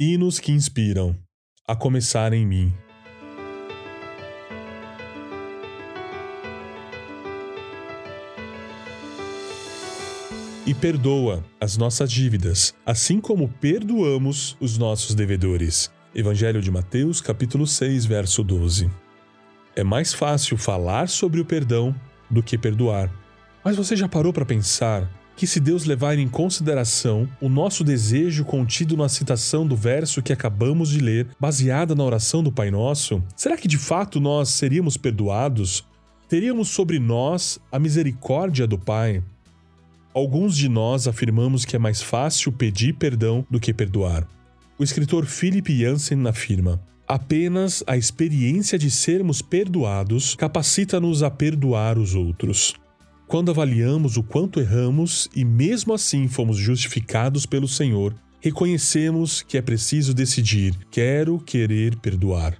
Hinos que inspiram, a começar em mim. E perdoa as nossas dívidas, assim como perdoamos os nossos devedores. Evangelho de Mateus, capítulo 6, verso 12. É mais fácil falar sobre o perdão do que perdoar. Mas você já parou para pensar que, se Deus levar em consideração o nosso desejo contido na citação do verso que acabamos de ler, baseada na oração do Pai Nosso, será que de fato nós seríamos perdoados? Teríamos sobre nós a misericórdia do Pai? Alguns de nós afirmamos que é mais fácil pedir perdão do que perdoar. O escritor Philip Jansen afirma: Apenas a experiência de sermos perdoados capacita-nos a perdoar os outros. Quando avaliamos o quanto erramos e mesmo assim fomos justificados pelo Senhor, reconhecemos que é preciso decidir: quero querer perdoar.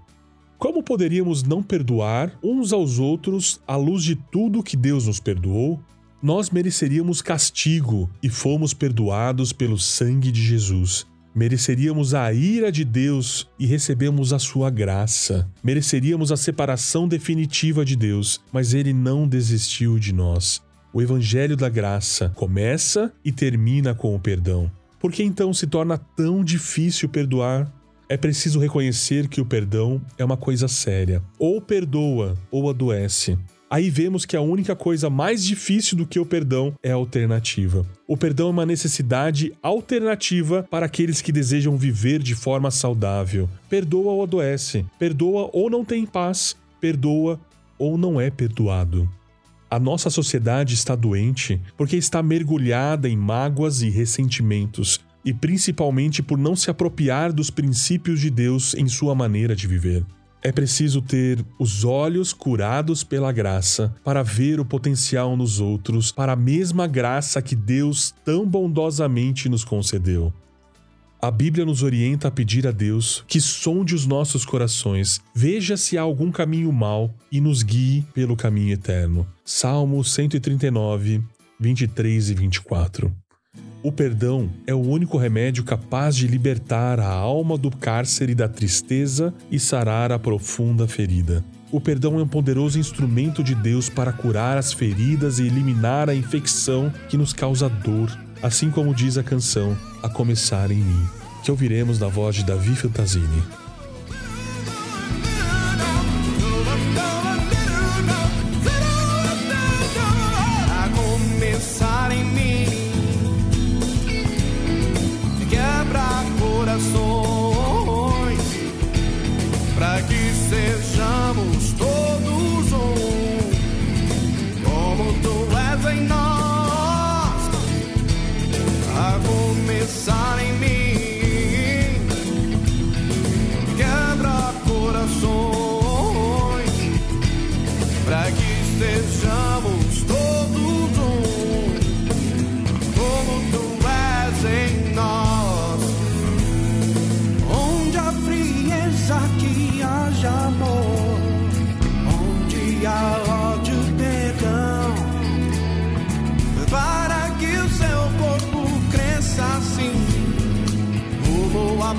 Como poderíamos não perdoar uns aos outros à luz de tudo que Deus nos perdoou? Nós mereceríamos castigo e fomos perdoados pelo sangue de Jesus. Mereceríamos a ira de Deus e recebemos a sua graça. Mereceríamos a separação definitiva de Deus, mas ele não desistiu de nós. O evangelho da graça começa e termina com o perdão. Por que então se torna tão difícil perdoar? É preciso reconhecer que o perdão é uma coisa séria. Ou perdoa ou adoece. Aí vemos que a única coisa mais difícil do que o perdão é a alternativa. O perdão é uma necessidade alternativa para aqueles que desejam viver de forma saudável. Perdoa ou adoece, perdoa ou não tem paz, perdoa ou não é perdoado. A nossa sociedade está doente porque está mergulhada em mágoas e ressentimentos, e principalmente por não se apropriar dos princípios de Deus em sua maneira de viver. É preciso ter os olhos curados pela graça para ver o potencial nos outros, para a mesma graça que Deus tão bondosamente nos concedeu. A Bíblia nos orienta a pedir a Deus que sonde os nossos corações, veja se há algum caminho mau e nos guie pelo caminho eterno. Salmo 139, 23 e 24. O perdão é o único remédio capaz de libertar a alma do cárcere da tristeza e sarar a profunda ferida. O perdão é um poderoso instrumento de Deus para curar as feridas e eliminar a infecção que nos causa dor, assim como diz a canção A Começar em Mim, que ouviremos na voz de Davi Fantasini.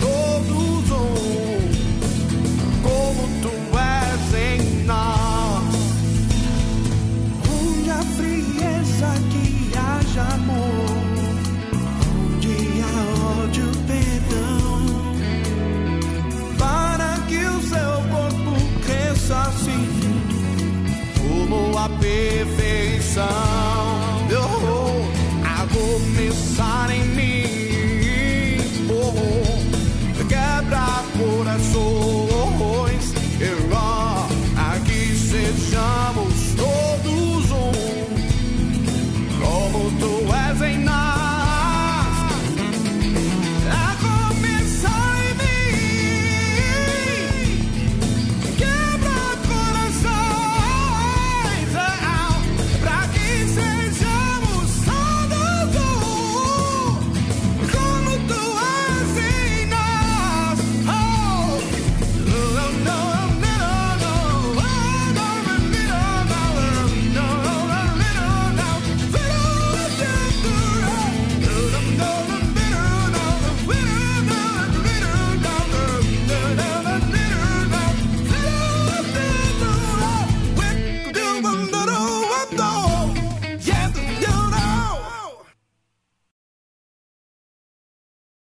todos um, como tu és em nós. Onde a frieza que haja amor, onde há ódio, perdão, para que o seu corpo cresça assim, como a perfeição.